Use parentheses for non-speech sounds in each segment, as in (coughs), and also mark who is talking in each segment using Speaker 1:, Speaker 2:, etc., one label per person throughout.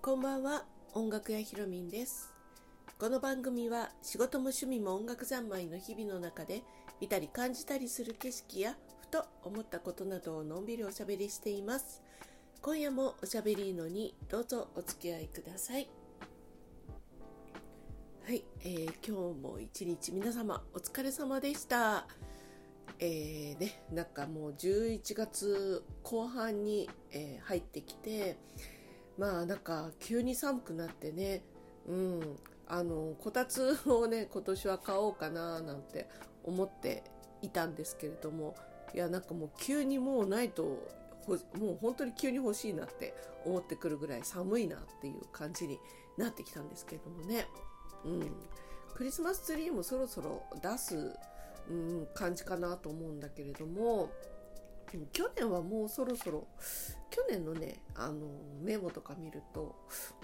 Speaker 1: こんばんは音楽屋ひろみんです。この番組は仕事も趣味も音楽三昧の日々の中で見たり感じたりする景色やふと思ったことなどをのんびりおしゃべりしています。今夜もおしゃべりのにどうぞお付き合いください。はい、えー、今日も一日皆様お疲れ様でした。えーね、なんかもう11月後半に、えー、入ってきてまあなんか急に寒くなってね、うん、あのこたつをね今年は買おうかななんて思っていたんですけれどもいやなんかもう急にもうないともう本当に急に欲しいなって思ってくるぐらい寒いなっていう感じになってきたんですけれどもね、うん、クリスマスツリーもそろそろ出す、うん、感じかなと思うんだけれども去年はもうそろそろ去年のねあのメモとか見ると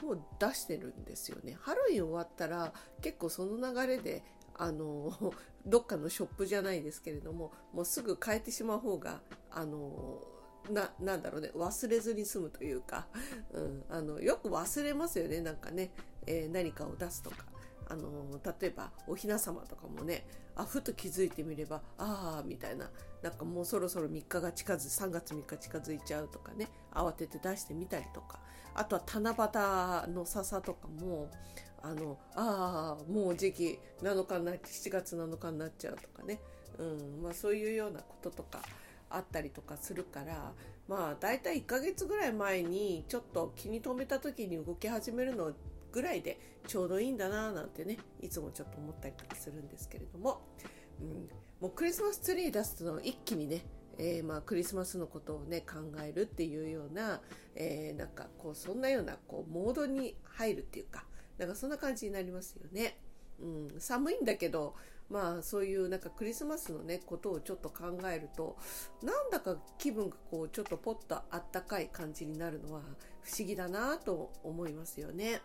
Speaker 1: もう出してるんですよね。ハロウィン終わったら結構その流れであの (laughs) どっかのショップじゃないですけれどももうすぐ変えてしまう方があのななんだろうね忘れずに済むというか、うん、あのよく忘れますよねなんかね、えー、何かを出すとか。あの例えばおひな様とかもねあふと気づいてみればああみたいななんかもうそろそろ3日が近づ3月3日近づいちゃうとかね慌てて出してみたりとかあとは七夕の笹とかもあのああもう時期7日になっ7月7日になっちゃうとかね、うんまあ、そういうようなこととかあったりとかするからまあ大体1ヶ月ぐらい前にちょっと気に留めた時に動き始めるのぐらいでちょうどいいんだななんてねいつもちょっと思ったりとかするんですけれども、うん、もうクリスマスツリー出すの一気にねえー、まあクリスマスのことをね考えるっていうような、えー、なんかこうそんなようなこうモードに入るっていうかなんかそんな感じになりますよね。うん、寒いんだけどまあそういうなんかクリスマスのねことをちょっと考えるとなんだか気分がこうちょっとポッとあったかい感じになるのは不思議だなと思いますよね。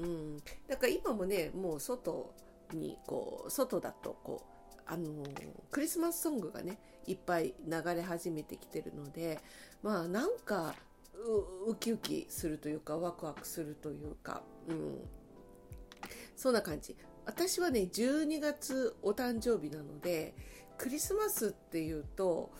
Speaker 1: うん、だから今もねもう外にこう外だとこうあのクリスマスソングがねいっぱい流れ始めてきてるのでまあなんかウキウキするというかワクワクするというか、うん、そんな感じ。私はね12月お誕生日なのでクリスマスっていうと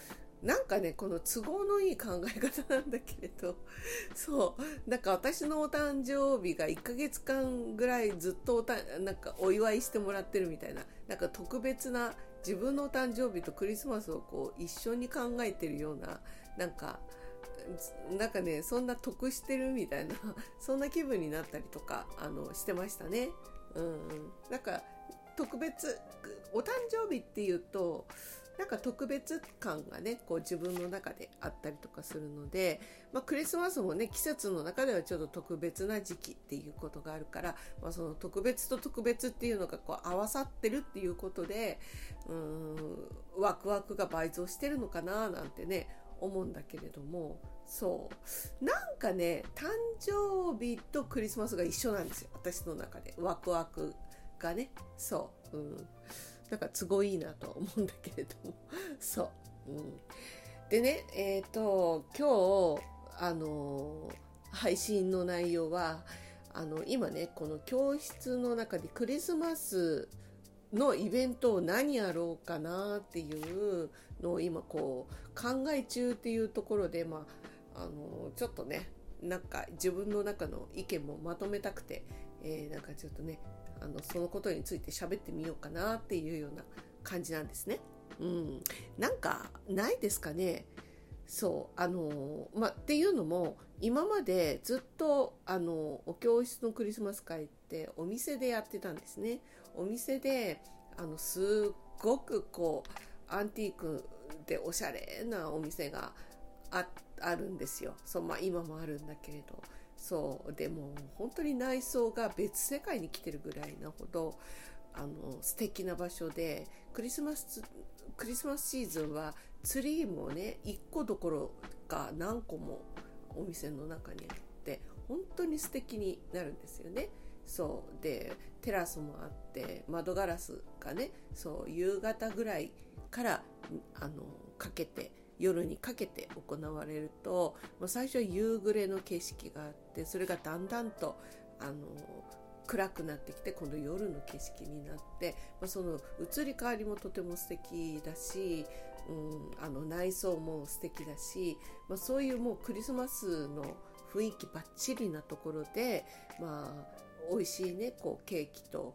Speaker 1: なんかねこの都合のいい考え方なんだけれど (laughs) そう。なんか私のお誕生日が1ヶ月間ぐらいずっとおたなんかお祝いしてもらってるみたいな。なんか特別な自分のお誕生日とクリスマスをこう一緒に考えてるようななんかなんかねそんな得してるみたいな (laughs) そんな気分になったりとかあのしてましたね。うん、なんか特別お誕生日っていうとなんか特別感がねこう自分の中であったりとかするので、まあ、クリスマスもね季節の中ではちょっと特別な時期っていうことがあるから、まあ、その特別と特別っていうのがこう合わさってるっていうことでうんワクワクが倍増してるのかななんてね思うんだけれどもそう。なんかね誕生日とクリスマスが一緒なんですよ私の中で。ワクワクがね。そう、うん、なんか都合いいなと思うんだけれども。(laughs) そう、うん、でねえっ、ー、と今日あの配信の内容はあの今ねこの教室の中でクリスマスのイベントを何やろうかなっていうのを今こう考え中っていうところで、まあ、あのちょっとねなんか自分の中の意見もまとめたくて、えー、なんかちょっとねあのそのことについて喋ってみようかなっていうような感じなんですね。うん、なんかないですかね。そうあのまっていうのも今までずっとあのお教室のクリスマス会ってお店でやってたんですね。お店であのすっごくこうアンティークでおしゃれなお店がああるんですよ。そう、まあ、今もあるんだけれど。そうでも本当に内装が別世界に来てるぐらいなほどあの素敵な場所でクリスマスクリスマスシーズンはツリーもね1個どころか何個もお店の中にあって本当に素敵になるんですよね。そうでテラスもあって窓ガラスがねそう夕方ぐらいからあのかけて夜にかけて行われると、最初は夕暮れの景色があってそれがだんだんとあの暗くなってきて今度夜の景色になって、まあ、その移り変わりもとても素敵だし、うん、あの内装も素敵だし、まあ、そういうもうクリスマスの雰囲気ばっちりなところで、まあ、美味しいねこうケーキと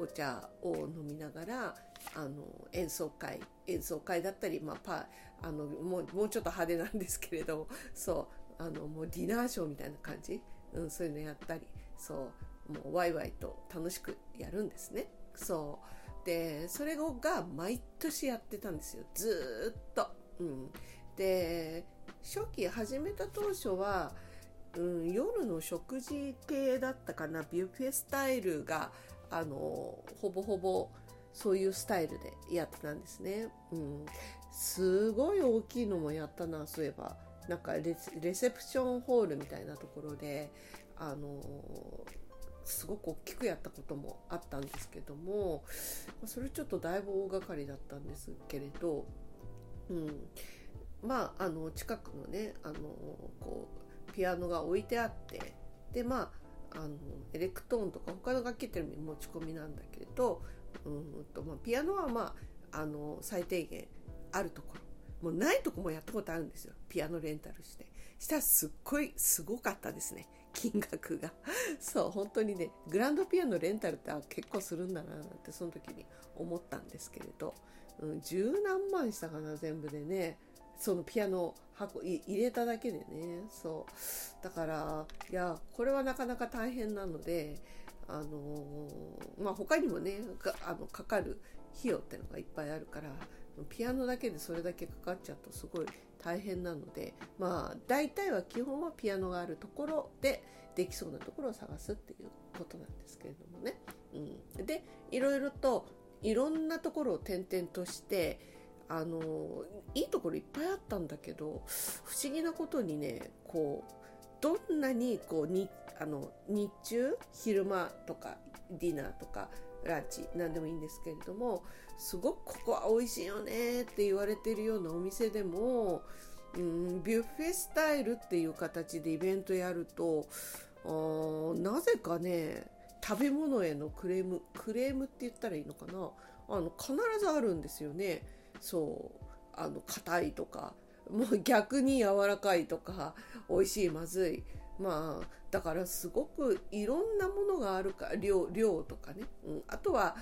Speaker 1: お茶を飲みながらあの演奏会演奏会だったり、まあ、パあのもうもうちょっと派手なんですけれどそうあのもうディナーショーみたいな感じ、うん、そういうのやったりそうもうワイワイと楽しくやるんですね。そう。でそれが毎年やってたんですよ。ずっと。うん、で初期始めた当初はうん、夜の食事系だったかな。ビュッフェスタイルがあのほぼほぼそういうスタイルでやってたんですね、うん、すごい大きいのもやったなそういえば。なんかレセプションホールみたいなところであのすごく大きくやったこともあったんですけどもそれちょっとだいぶ大掛かりだったんですけれど、うん、まああの近くのねあのこうピアノが置いてあってでまああのエレクトーンとか他の楽器っていうのも持ち込みなんだけれどうんと、まあ、ピアノはまああの最低限あるところ。もうないとこもやったことあるんですよ。ピアノレンタルして。したらすっごいすごかったですね。金額が。(laughs) そう本当にねグランドピアノレンタルって結構するんだななんてその時に思ったんですけれど、うん、十何万したかな全部でね。そのピアノ箱入れただけでね。そう。だからいやこれはなかなか大変なのであのー、まあ他にもねあのかかる費用ってのがいっぱいあるからピアノだけでそれだけかかっちゃうとすごい大変なのでまあ大体は基本はピアノがあるところでできそうなところを探すっていうことなんですけれどもね。うん、でいろいろといろんなところを転々としてあのいいところいっぱいあったんだけど不思議なことにねこうどんなにこうにあの日中昼間とかディナーとかランチ何でもいいんですけれどもすごくここは美味しいよねって言われてるようなお店でも、うん、ビュッフェスタイルっていう形でイベントやるとなぜかね食べ物へのクレームクレームって言ったらいいのかな？あの必ずあるんですよね。そうあの硬いとかもう逆に柔らかいとか美味しいまずい。まあだからすごくいろんなものがあるか量量とかね、うん、あとは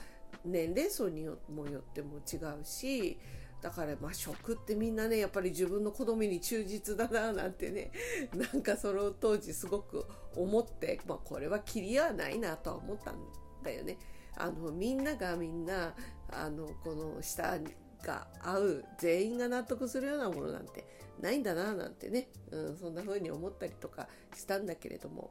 Speaker 1: 年齢層によもよっても違うしだからまあ食ってみんなねやっぱり自分の好みに忠実だななんてね (laughs) なんかその当時すごく思って、まあ、これは切りはないなとは思ったんだよね。あのみんながみんなあのこの下が合う全員が納得するようなものなんてないんだななんてね、うん、そんな風に思ったりとかしたんだけれども、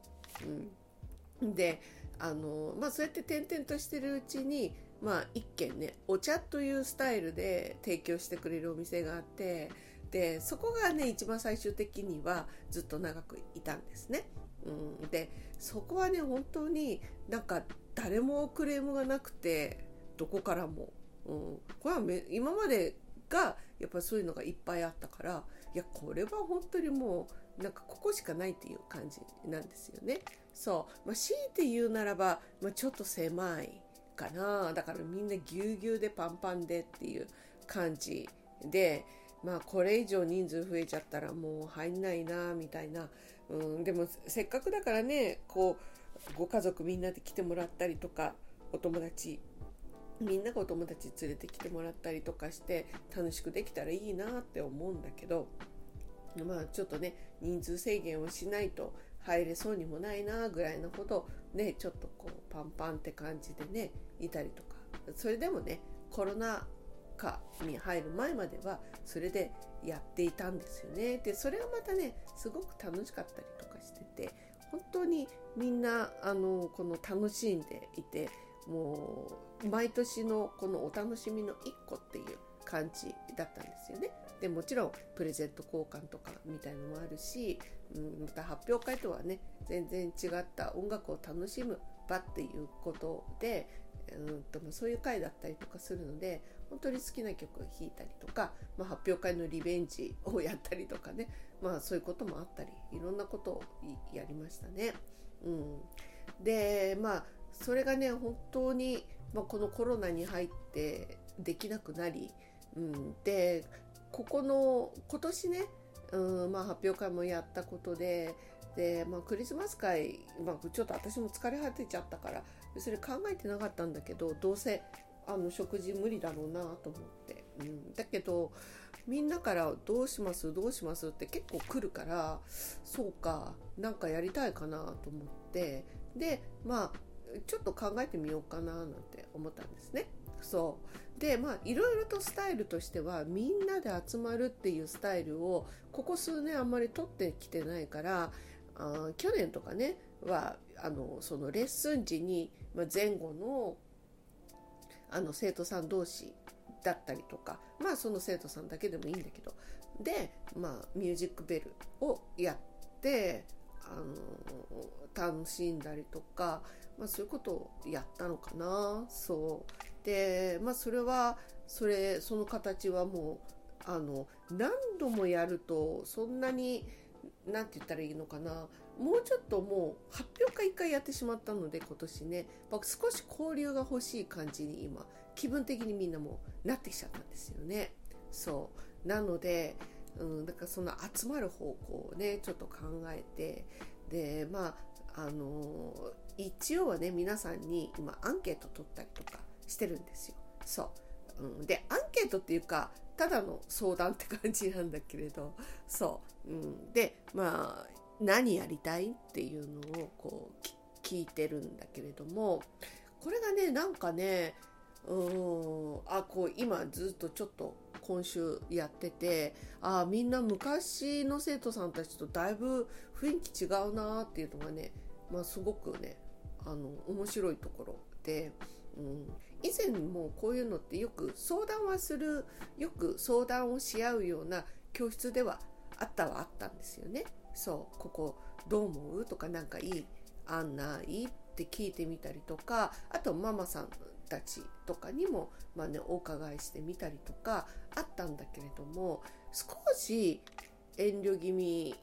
Speaker 1: うん、であのまあそうやって転々としてるうちにまあ一軒ねお茶というスタイルで提供してくれるお店があってでそこがね一番最終的にはずっと長くいたんですね。うん、でそこはね本当になんか誰もクレームがなくてどこからもうん、これはめ今までがやっぱそういうのがいっぱいあったからいやこれは本当にもうなんかここしかないっていう感じなんですよね。そう、まあ、強いて言うならば、まあ、ちょっと狭いかな。だからみんなぎゅうぎゅうでパンパンでっていう感じでまあこれ以上人数増えちゃったらもう入んないなみたいな、うん、でもせっかくだからねこうご家族みんなで来てもらったりとかお友達みんながお友達連れてきてもらったりとかして楽しくできたらいいなって思うんだけどまあちょっとね人数制限をしないと入れそうにもないなぐらいのほどねちょっとこうパンパンって感じでねいたりとか。それでもねコロナ禍に入る前まではそれでやっていたんですよね。でそれはまたねすごく楽しかったりとかしてて本当にみんなあのこの楽しんでいてもう毎年のこのお楽しみの一個っていう感じだったんですよね。でもちろんプレゼント交換とかみたいのもあるし、うん、また発表会とはね全然違った音楽を楽しむ場っていうことで、うんとそういう会だったりとかするので本当に好きな曲を弾いたりとか、まあ、発表会のリベンジをやったりとかねまあそういうこともあったりいろんなことをやりましたね。うん、でまあそれがね本当に、まあ、このコロナに入ってできなくなり、うん、でここの今年ね、うんまあ、発表会もやったことでで、まあ、クリスマス会、まあ、ちょっと私も疲れ果てちゃったから別に考えてなかったんだけどどうせあの食事無理だろうなと思って、うん、だけどみんなから「どうしますどうします?」って結構来るからそうかなんかやりたいかなと思ってでまあちょっと考えてみようかななんて思ったんですね。そうでまあいろいろとスタイルとしてはみんなで集まるっていうスタイルをここ数年あんまり取ってきてないからあ去年とかねはあのそのレッスン時に、ま、前後のあの生徒さん同士だったりとかまあその生徒さんだけでもいいんだけどで、まあ、ミュージックベルをやってあの楽しんだりとか、まあ、そういうことをやったのかな。そう。でまあそれはそれその形はもうあの何度もやるとそんなに何て言ったらいいのかな。もうちょっともう発表会1回やってしまったので今年ね。少し交流が欲しい感じに今気分的にみんなもなってきちゃったんですよね。そう。なので、うん、だからその集まる方向をねちょっと考えてでまああの一応はね皆さんに今アンケート取ったりとかしてるんですよ。そう、うん、でアンケートっていうかただの相談って感じなんだけれどそう、うん、でまあ何やりたいっていうのをこう聞いてるんだけれどもこれがねなんかねうんあこう今ずっとちょっと今週やっててああみんな昔の生徒さんたちとだいぶ雰囲気違うなっていうのがね、まあ、すごくねあの面白いところで、うん、以前もこういうのってよく相談はするよく相談をし合うような教室ではあったはあったんですよね。そうここどう思う？とか何かいい案ない？って聞いてみたりとかあとママさんたちとかにも、まあね、お伺いしてみたりとかあったんだけれども少し遠慮気味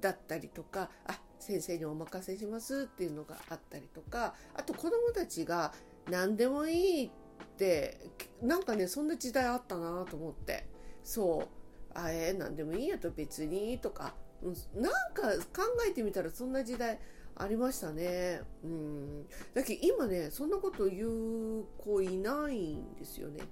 Speaker 1: だったりとかあ先生にお任せしますっていうのがあったりとかあと子どもたちが何でもいいってなんかねそんな時代あったなと思って。そう。あえー、何でもいいやと別にとか。うん、なんか考えてみたらそんな時代ありましたね。うん。だけど今ね、そんなこと言う子いないんですよね。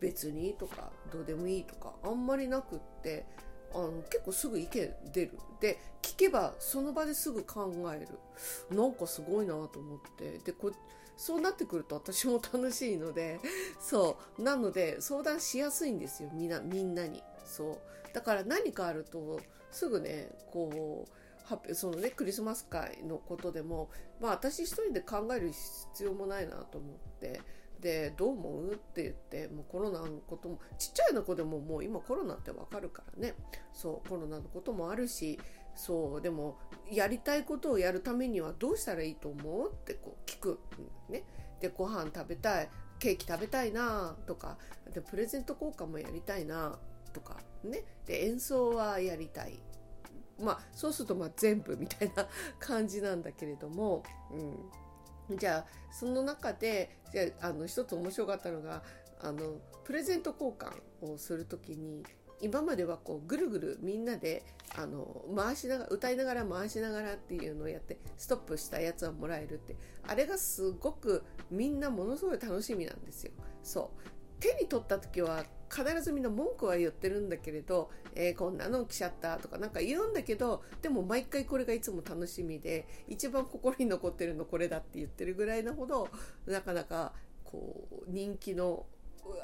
Speaker 1: 別にとか、どうでもいいとか、あんまりなくって、あの結構すぐ意見出る。で、聞けばその場ですぐ考える。なんかすごいなと思って。で、こそうなってくると私も楽しいので、(laughs) そう。なので相談しやすいんですよ。みんな、みんなに。そう。だから何かあると、すぐねこうそのねクリスマス会のことでもまあ私一人で考える必要もないなと思ってでどう思うって言ってもうコロナのこともちっちゃいの子でももう今コロナってわかるからね。そうコロナのこともあるしそうでもやりたいことをやるためにはどうしたらいいと思うってこう聞くね。でご飯食べたいケーキ食べたいなとかでプレゼント交換もやりたいなとかね。で演奏はやりたい。まあそうするとまあ全部みたいな感じなんだけれども、うん、じゃあその中でじゃああの一つ面白かったのがあのプレゼント交換をする時に今まではこうぐるぐるみんなであの回しながら歌いながら回しながらっていうのをやってストップしたやつはもらえるって。あれがすごくみんなものすごい楽しみなんですよ。そう。手に取った時は必ずみんな文句は言ってるんだけれど、えー、こんなの来ちゃったとかなんか言うんだけどでも毎回これがいつも楽しみで一番心に残ってるのこれだって言ってるぐらいなほどなかなかこう人気の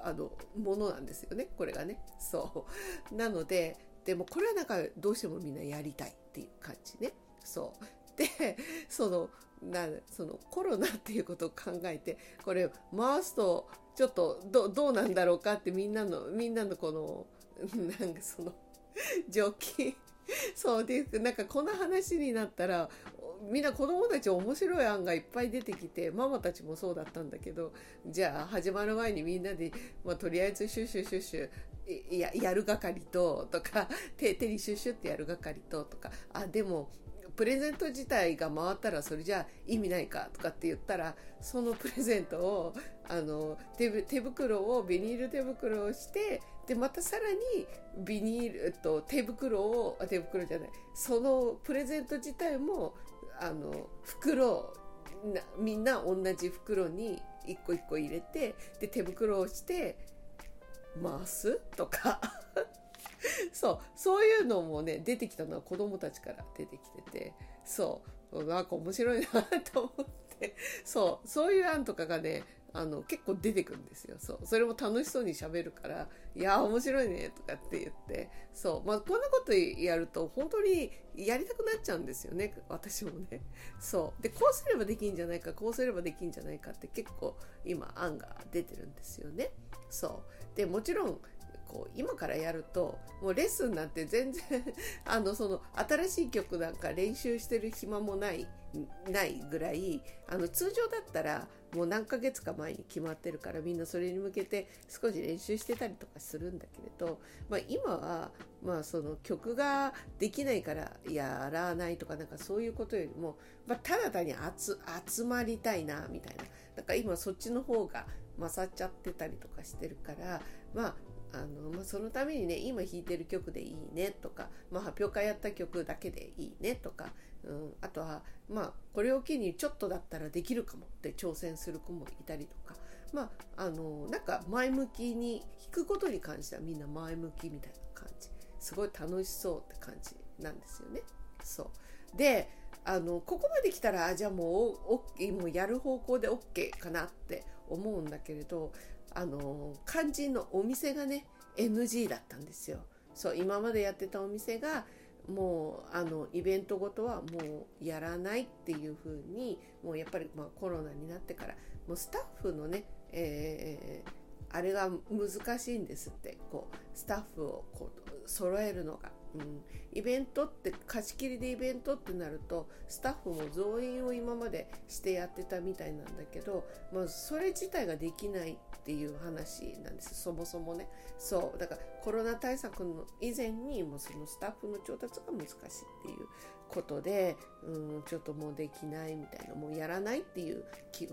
Speaker 1: あのものなんですよねこれがね。そう。なのででもこれはなんかどうしてもみんなやりたいっていう感じね。そう。でそのなそのコロナっていうことを考えてこれ回すとちょっとどどうなんだろうかってみんなのみんなのこのなんかその常勤そうでなんかこの話になったらみんな子供たち面白い案がいっぱい出てきてママたちもそうだったんだけどじゃあ始まる前にみんなで、まあ、とりあえずシュシュシュシュややる係ととか手手にシュシュってやる係ととか。あでもプレゼント自体が回ったらそれじゃ意味ないかとかって言ったらそのプレゼントをあの手手袋をビニール手袋をしてでまたさらにビニールと手袋を手袋じゃないそのプレゼント自体もあの袋みんな同じ袋に一個一個入れてで手袋をして回すとか。(laughs) そうそういうのもね出てきたのは子供たちから出てきててそうなんか面白いなと思って。そうそういう案とかがねあの結構出てくるんですよ。そうそれも楽しそうにしゃべるから「いや面白いね」とかって言って。そうまあこんなことやると本当にやりたくなっちゃうんですよね私もね。そうでこうすればできんじゃないかこうすればできんじゃないかって結構今案が出てるんですよね。そうでもちろんこう今からやるともうレッスンなんて全然 (laughs) あのその新しい曲なんか練習してる暇もないないぐらいあの通常だったらもう何ヶ月か前に決まってるからみんなそれに向けて少し練習してたりとかするんだけれど、まあ、今はまあその曲ができないからやらないとかなんかそういうことよりも、まあ、ただ単に集集まりたいなみたいな。だから今そっちの方が勝っちゃってたりとかしてるからまああの、まあ、そのためにね今弾いてる曲でいいねとか、まあ、発表会やった曲だけでいいねとか、うん、あとは、まあ、これを機にちょっとだったらできるかもって挑戦する子もいたりとか、まあ、あのなんか前向きに弾くことに関してはみんな前向きみたいな感じすごい楽しそうって感じなんですよね。そうであのここまで来たらじゃあもうもうやる方向で OK かなって思うんだけれどあの肝心のお店がね NG だったんですよ。そう今までやってたお店がもうあのイベントごとはもうやらないっていう風にもうやっぱりまあコロナになってからもうスタッフのね、えー、あれが難しいんですって。こうスタッフをこう揃えるのが。うん、イベントって貸し切りでイベントってなるとスタッフも増員を今までしてやってたみたいなんだけど、まあ、それ自体ができないっていう話なんです。そもそもね。そう。だからコロナ対策の以前にもそのスタッフの調達が難しいっていうことで、うん、ちょっともうできないみたいなもうやらないっていう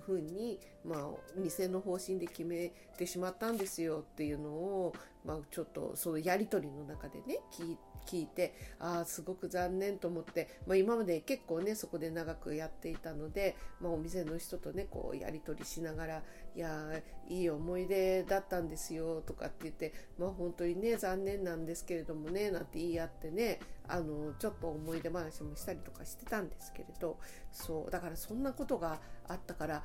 Speaker 1: ふうに、まあ、店の方針で決めてしまったんですよっていうのを、まあ、ちょっとそのやり取りの中でね聞いて。聞いてああすごく残念と思って、まあ、今まで結構ねそこで長くやっていたので、まあ、お店の人とねこうやり取りしながら「いやいい思い出だったんですよ」とかって言ってまあ本当にね残念なんですけれどもねなんて言い合ってねあのちょっと思い出話もしたりとかしてたんですけれどそうだからそんなことがあったから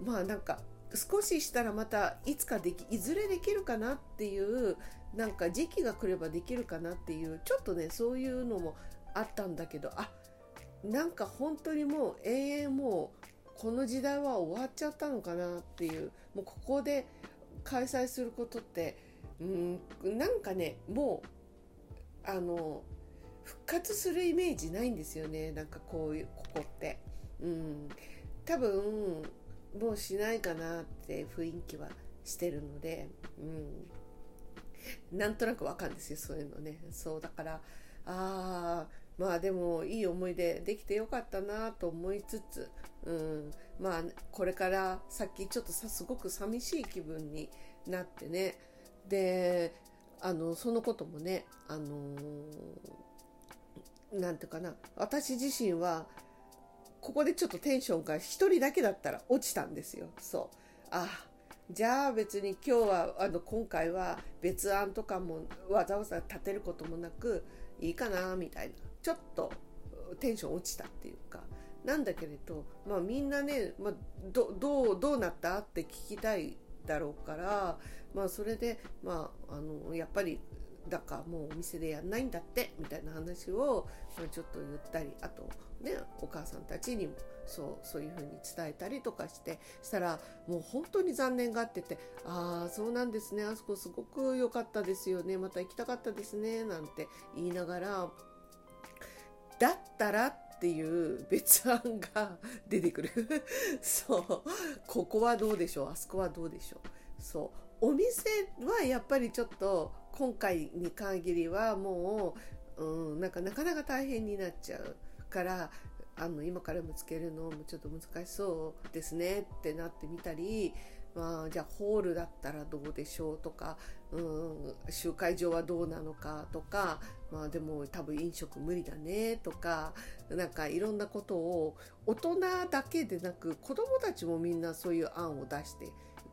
Speaker 1: まあなんか少ししたらまたいつかできいずれできるかなっていうなんか時期が来ればできるかなっていうちょっとねそういうのもあったんだけどあなんか本当にもう永遠もうこの時代は終わっちゃったのかなっていうもうここで開催することってうんなんかねもうあの復活するイメージないんですよねなんかこういうここって。うん多分もうしないかなって雰囲気はしてるので、うん、なんとなくわかるんですよそういうのね。そうだからああまあでもいい思い出できてよかったなと思いつつ、うん、まあこれから先ちょっとさすごく寂しい気分になってね。であのそのこともねあのー、なんていうかな。私自身はここでちょっとテンションが1人だけだったら落ちたんですよ。そう。あじゃあ別に今日はあの今回は別案とかもわざわざ立てることもなくいいかなみたいなちょっとテンション落ちたっていうかなんだけれど、まあ、みんなね、まあ、どどうどうなったって聞きたいだろうから、まあ、それで、まあ、あのやっぱりだかもうお店でやんないんだってみたいな話を、ちょっと言ったりあとねお母さんたちにもそうそういう風に伝えたりとかしてしたらもう本当に残念がってて「ああそうなんですねあそこすごく良かったですよねまた行きたかったですね」なんて言いながらだったらっていう別案が出てくる。(laughs) そう。ここはどうでしょうあそこはどうでしょう。そう。お店はやっぱりちょっと今回に限りはもう、うん、なんかなかなか大変になっちゃうからあの今からもつけるのもちょっと難しそうですねってなってみたりまあ、じゃあホールだったらどうでしょうとか、うん、集会場はどうなのかとか、まあ、でも多分飲食無理だねとかなんかいろんなことを大人だけでなく子どもたちもみんなそういう案を出して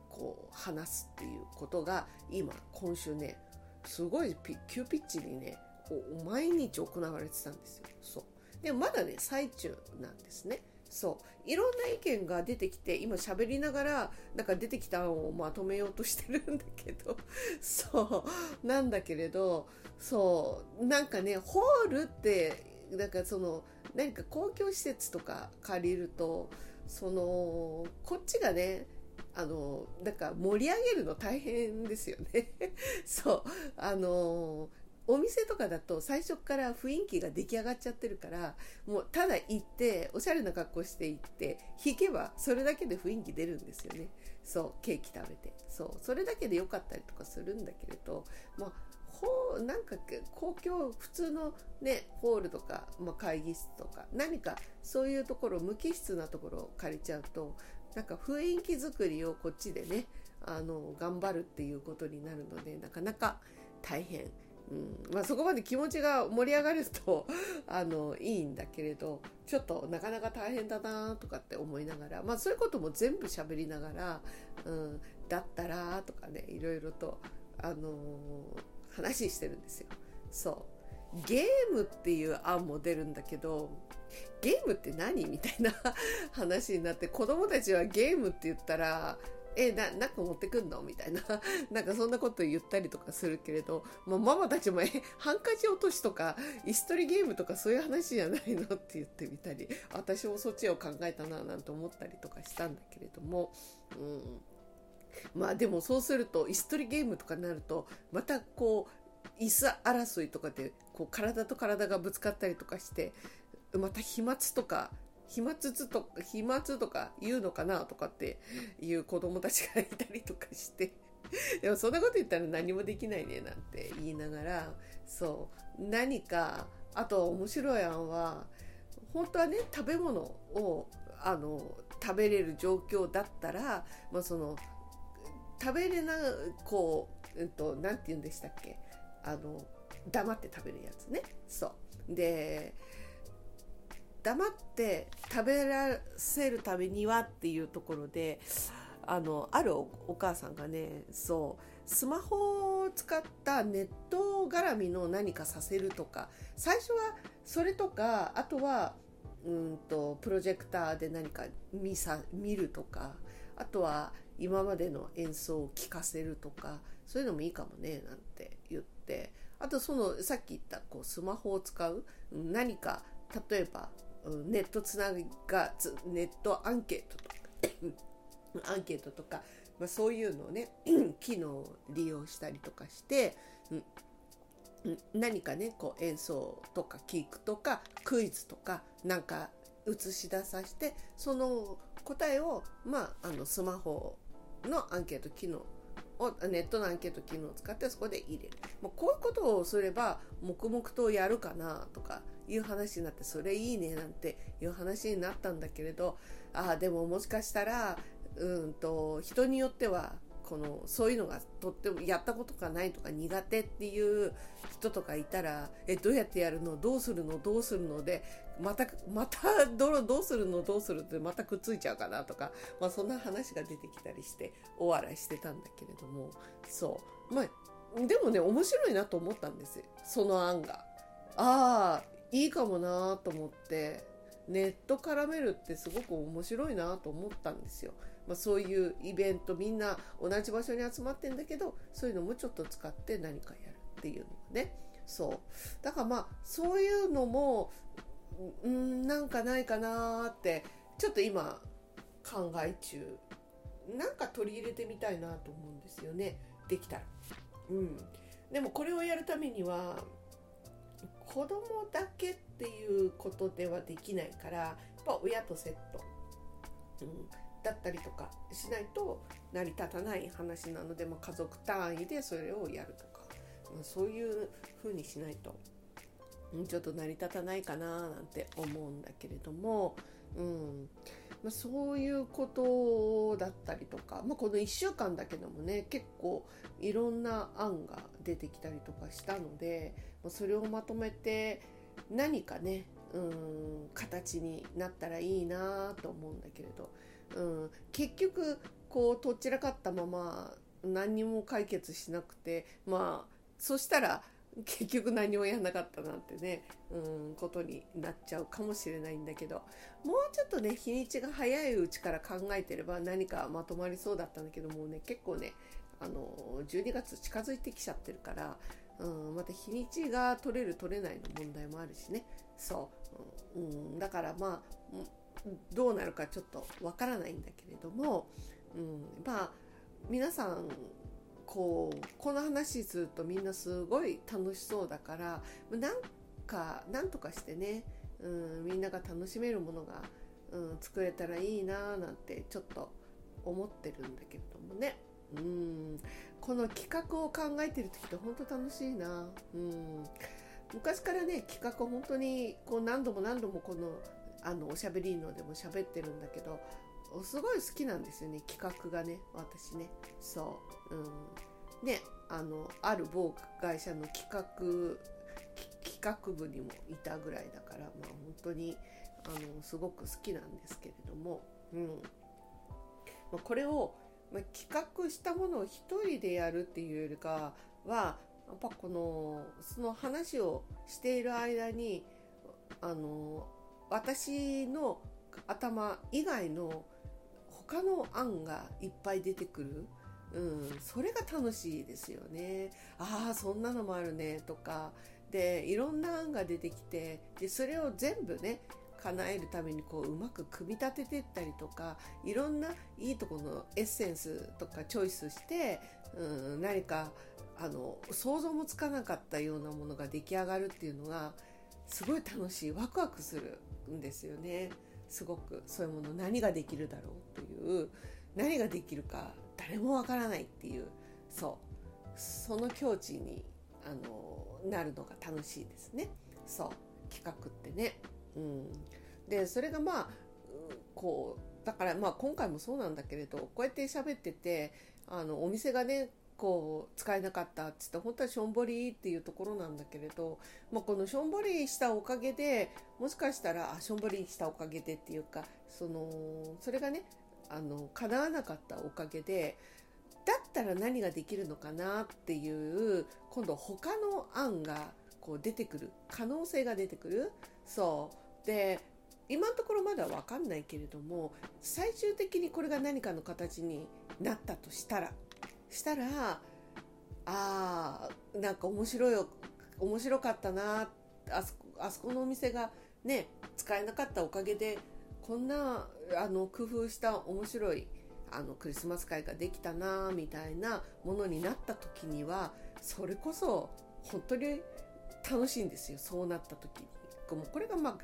Speaker 1: こう話すっていうことが今今週ねすごい急ピッチにねこう毎日行われてたんですよ。そうでもまだね最中なんですね。そういろんな意見が出てきて今喋りながらなんか出てきた案をまとめようとしてるんだけど (laughs) そうなんだけれどそうなんかねホールってなんかその何か公共施設とか借りるとそのこっちがねあのなんか盛り上げるの大変ですよね。(laughs) そう。あのお店とかだと最初から雰囲気が出来上がっちゃってるからもうただ行っておしゃれな格好して行って弾けばそれだけで雰囲気出るんですよね。そうケーキ食べて。そう。それだけで良かったりとかするんだけれどまあほなんか公共普通のねホールとか、まあ、会議室とか何かそういうところ無機質なところを借りちゃうとなんか雰囲気作りをこっちでねあの頑張るっていうことになるのでなかなか大変。うんまあ、そこまで気持ちが盛り上がると (laughs) あのいいんだけれどちょっとなかなか大変だなとかって思いながら、まあ、そういうことも全部喋りながら、うん、だったらとかねいろいろと、あのー、話してるんですよ。そうゲームっていう案も出るんだけどゲームって何みたいな (laughs) 話になって子供たちはゲームって言ったらえななんか持ってくんのみたいな。(laughs) なんかそんなこと言ったりとかするけれど、まあ、ママたちもえハンカチ落としとか椅子取りゲームとかそういう話じゃないのって言ってみたり私もそっちを考えたななんて思ったりとかしたんだけれども、うん、まあでもそうすると椅子取りゲームとかになるとまたこう椅子争いとかでこう体と体がぶつかったりとかしてまた飛沫とか飛沫つと飛沫とか言うのかなとかっていう子供たちがいたりとかして。(laughs) でもそんなこと言ったら何もできないねなんて言いながらそう。何かあと面白い案は本当はね食べ物をあの食べれる状況だったら、まあ、その食べれなこう、えっと、なんて言うんでしたっけ？あの黙って食べるやつね。そう。で黙って食べらせるためにはっていうところであのあるお母さんがねそうスマホを使ったネット絡みの何かさせるとか最初はそれとかあとはうんとプロジェクターで何か見さ見るとかあとは今までの演奏を聴かせるとかそういうのもいいかもねなんて。言ってあとそのさっき言ったこうスマホを使う何か例えばネットつながネットアンケートとか (coughs) アンケートとか、まあ、そういうのをね (coughs) 機能を利用したりとかして、うん、何かねこう演奏とか聞くとかクイズとかなんか映し出させてその答えを、まあ、あのスマホのアンケート機能をネットのアンケート機能を使ってそこで入れる、まあ、こういうことをすれば黙々とやるかなとかいう話になってそれいいねなんていう話になったんだけれどああでももしかしたらうんと人によってはこのそういうのがとってもやったことがないとか苦手っていう人とかいたらえどうやってやるの？どうするの？どうするの？でまた (laughs) またどどうするの？どうするってまたくっついちゃうかなとか、まあ、そんな話が出てきたりして大笑いしてたんだけれどもそう。まあでもね面白いなと思ったんですよ。その案が。ああいいかもなと思ってネット絡めるってすごく面白いなと思ったんですよ。まあ、そういうイベントみんな同じ場所に集まってんだけどそういうのもちょっと使って何かやるっていうのがね。そう。だからまあそういうのもうんなんかないかなってちょっと今考え中。なんか取り入れてみたいなと思うんですよね。できたら。うん、でもこれをやるためには子供だけっていうことではできないからやっぱ親とセット、うん、だったりとかしないと成り立たない話なので、まあ、家族単位でそれをやるとか、まあ、そういう風にしないと、ちょっと成り立たないかななんて思うんだけれども、うんまあ、そういうことだったりとか、まあ、この1週間だけどもね結構いろんな案が出てきたりとかしたので、まあ、それをまとめて何かねうん形になったらいいなと思うんだけれど、うん、結局こうとっちらかったまま何にも解決しなくてまあそしたら結局何もやんなかったなんてね、うん、ことになっちゃうかもしれないんだけどもうちょっとね日にちが早いうちから考えてれば何かまとまりそうだったんだけどもうね結構ねあの12月近づいてきちゃってるから、うん、また日にちが取れる取れないの問題もあるしね。そう、うん、だからまあどうなるかちょっとわからないんだけれども、うん、まあ皆さんこうこの話するとみんなすごい楽しそうだからなんかなんとかしてね、うん、みんなが楽しめるものが、うん、作れたらいいななんてちょっと思ってるんだけれどもね。うん、この企画を考えてる時って本当楽しいな。うん昔からね企画本当にこう何度も何度もこのあのおしゃべりのでも喋ってるんだけどすごい好きなんですよね企画がね私ね。そう。うん。ねあのある某会社の企画企画部にもいたぐらいだからまあ本当にあのすごく好きなんですけれども、うん。まあ、これを、まあ、企画したものを一人でやるっていうよりかはやっぱこのその話をしている間にあの私の頭以外の他の案がいっぱい出てくる、うん、それが楽しいですよね。ああそんなのもあるね。とか。でいろんな案が出てきて。でそれを全部ね叶えるためにこううまく組み立ててったりとかいろんないいとこのエッセンスとかチョイスして、うん、何かあの想像もつかなかったようなものが出来上がるっていうのがすごい楽しい。ワクワクする。んですよね。すごくそういうもの何ができるだろうという。何ができるか誰もわからないっていう。そう。その境地にあのなるのが楽しいですね。そう。企画ってね。うん、でそれがまあこうだからまあ今回もそうなんだけれどこうやって喋っててあのお店がねこう使えなかったっつって本当はしょんぼりっていうところなんだけれど、まあ、このしょんぼりしたおかげでもしかしたらあしょんぼりしたおかげでっていうかそのそれがねあの叶わなかったおかげでだったら何ができるのかなっていう今度他の案がこう出てくる可能性が出てくる。そう。で今のところまだ分かんないけれども最終的にこれが何かの形になったとしたらしたらあーなんか面白い面白かったなあそこあそこのお店がね使えなかったおかげでこんなあの工夫した面白いあのクリスマス会ができたなみたいなものになった時にはそれこそ本当に楽しいんですよそうなった時に。もうこれがまあ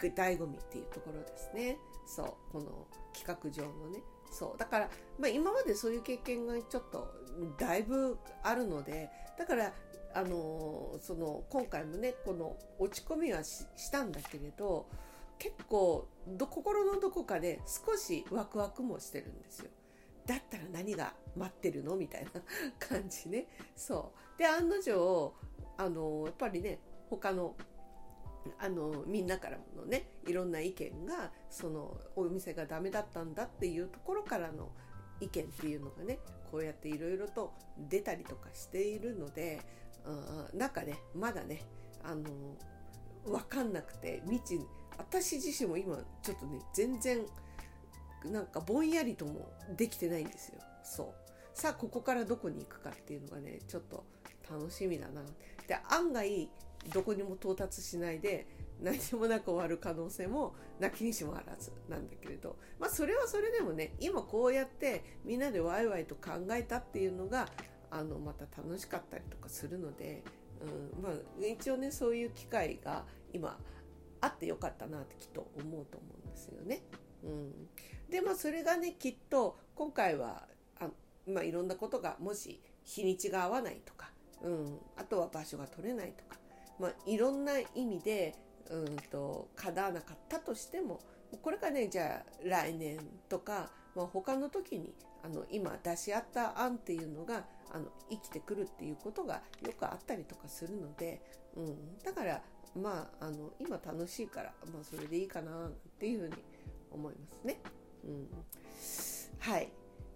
Speaker 1: 醍醐味っていうところですね。そうこの企画上のね。そうだから、まあ、今までそういう経験がちょっとだいぶあるのでだからあのその今回もねこの落ち込みはしたんだけれど結構心のどこかで少しワクワクもしてるんですよ。だったら何が待ってるの？みたいな (laughs) 感じね。そう。で、案の定、あの、やっぱりね、他のあのみんなからのねいろんな意見がそのお店がダメだったんだっていうところからの意見っていうのがねこうやっていろいろと出たりとかしているのでなんかねまだねあの分かんなくて未知私自身も今ちょっとね全然なんかぼんやりともできてないんですよ。そう。さあここからどこに行くかっていうのがねちょっと楽しみだな。で案外どこにも到達しないで何もなく終わる可能性もなきにしもあらずなんだけれどまあそれはそれでもね今こうやってみんなでワイワイと考えたっていうのがあのまた楽しかったりとかするので、うんまあ、一応ねそういう機会が今あってよかったなってきっと思うと思うんですよね。うん、でまあそれがねきっと今回はあ、まあ、いろんなことがもし日にちが合わないとか、うん、あとは場所が取れないとか、まあ、いろんな意味でうんと叶わなかったとしてもこれがねじゃあ来年とか、まあ、他の時にあの今出し合った案っていうのがあの生きてくるっていうことがよくあったりとかするので、うん、だからまああの今楽しいから、まあ、それでいいかなっていうふうに思いますね。うん、はい。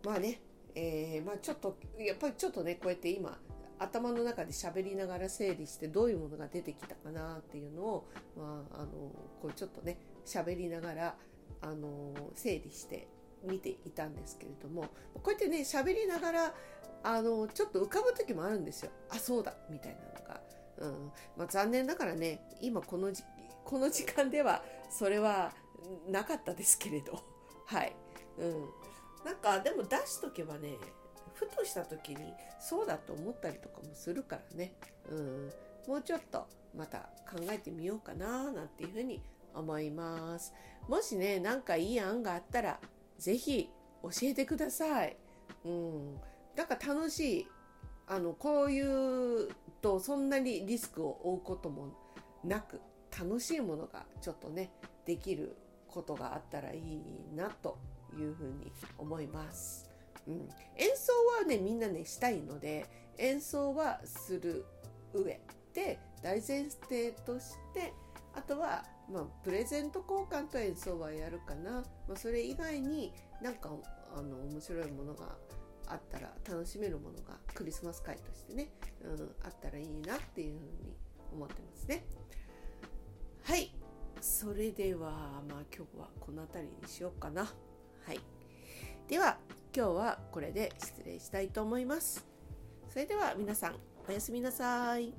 Speaker 1: まあね、えー、まあ、ちょっとやっぱりちょっとねこうやって今頭の中で喋りながら整理してどういうものが出てきたかなっていうのを、まあ、あのこうちょっとね喋りながらあの整理して見ていたんですけれどもこうやってね喋りながらあのちょっと浮かぶ時もあるんですよ。あそうだみたいなのが、うん。まあ、残念ながらね今この時この時間ではそれはなかったですけれど。はい、うん、なんかでも出しとけばねふとした時にそうだと思ったりとかもするからね、うん、もうちょっとまた考えてみようかななんていうふうに思います。もしね何かいい案があったら是非教えてください、うん、だから楽しいあのこういうとそんなにリスクを負うこともなく楽しいものがちょっとねできることがあったらいいなというふうに思います。うん、演奏はねみんなねしたいので演奏はする上で大前提としてあとは、まあ、プレゼント交換と演奏はやるかな、まあ、それ以外になんかあの面白いものがあったら楽しめるものがクリスマス会としてね、うん、あったらいいなっていうふうに思ってますね。はいそれではまあ今日はこの辺りにしようかな。はいでは今日はこれで失礼したいと思います。それでは皆さんおやすみなさい。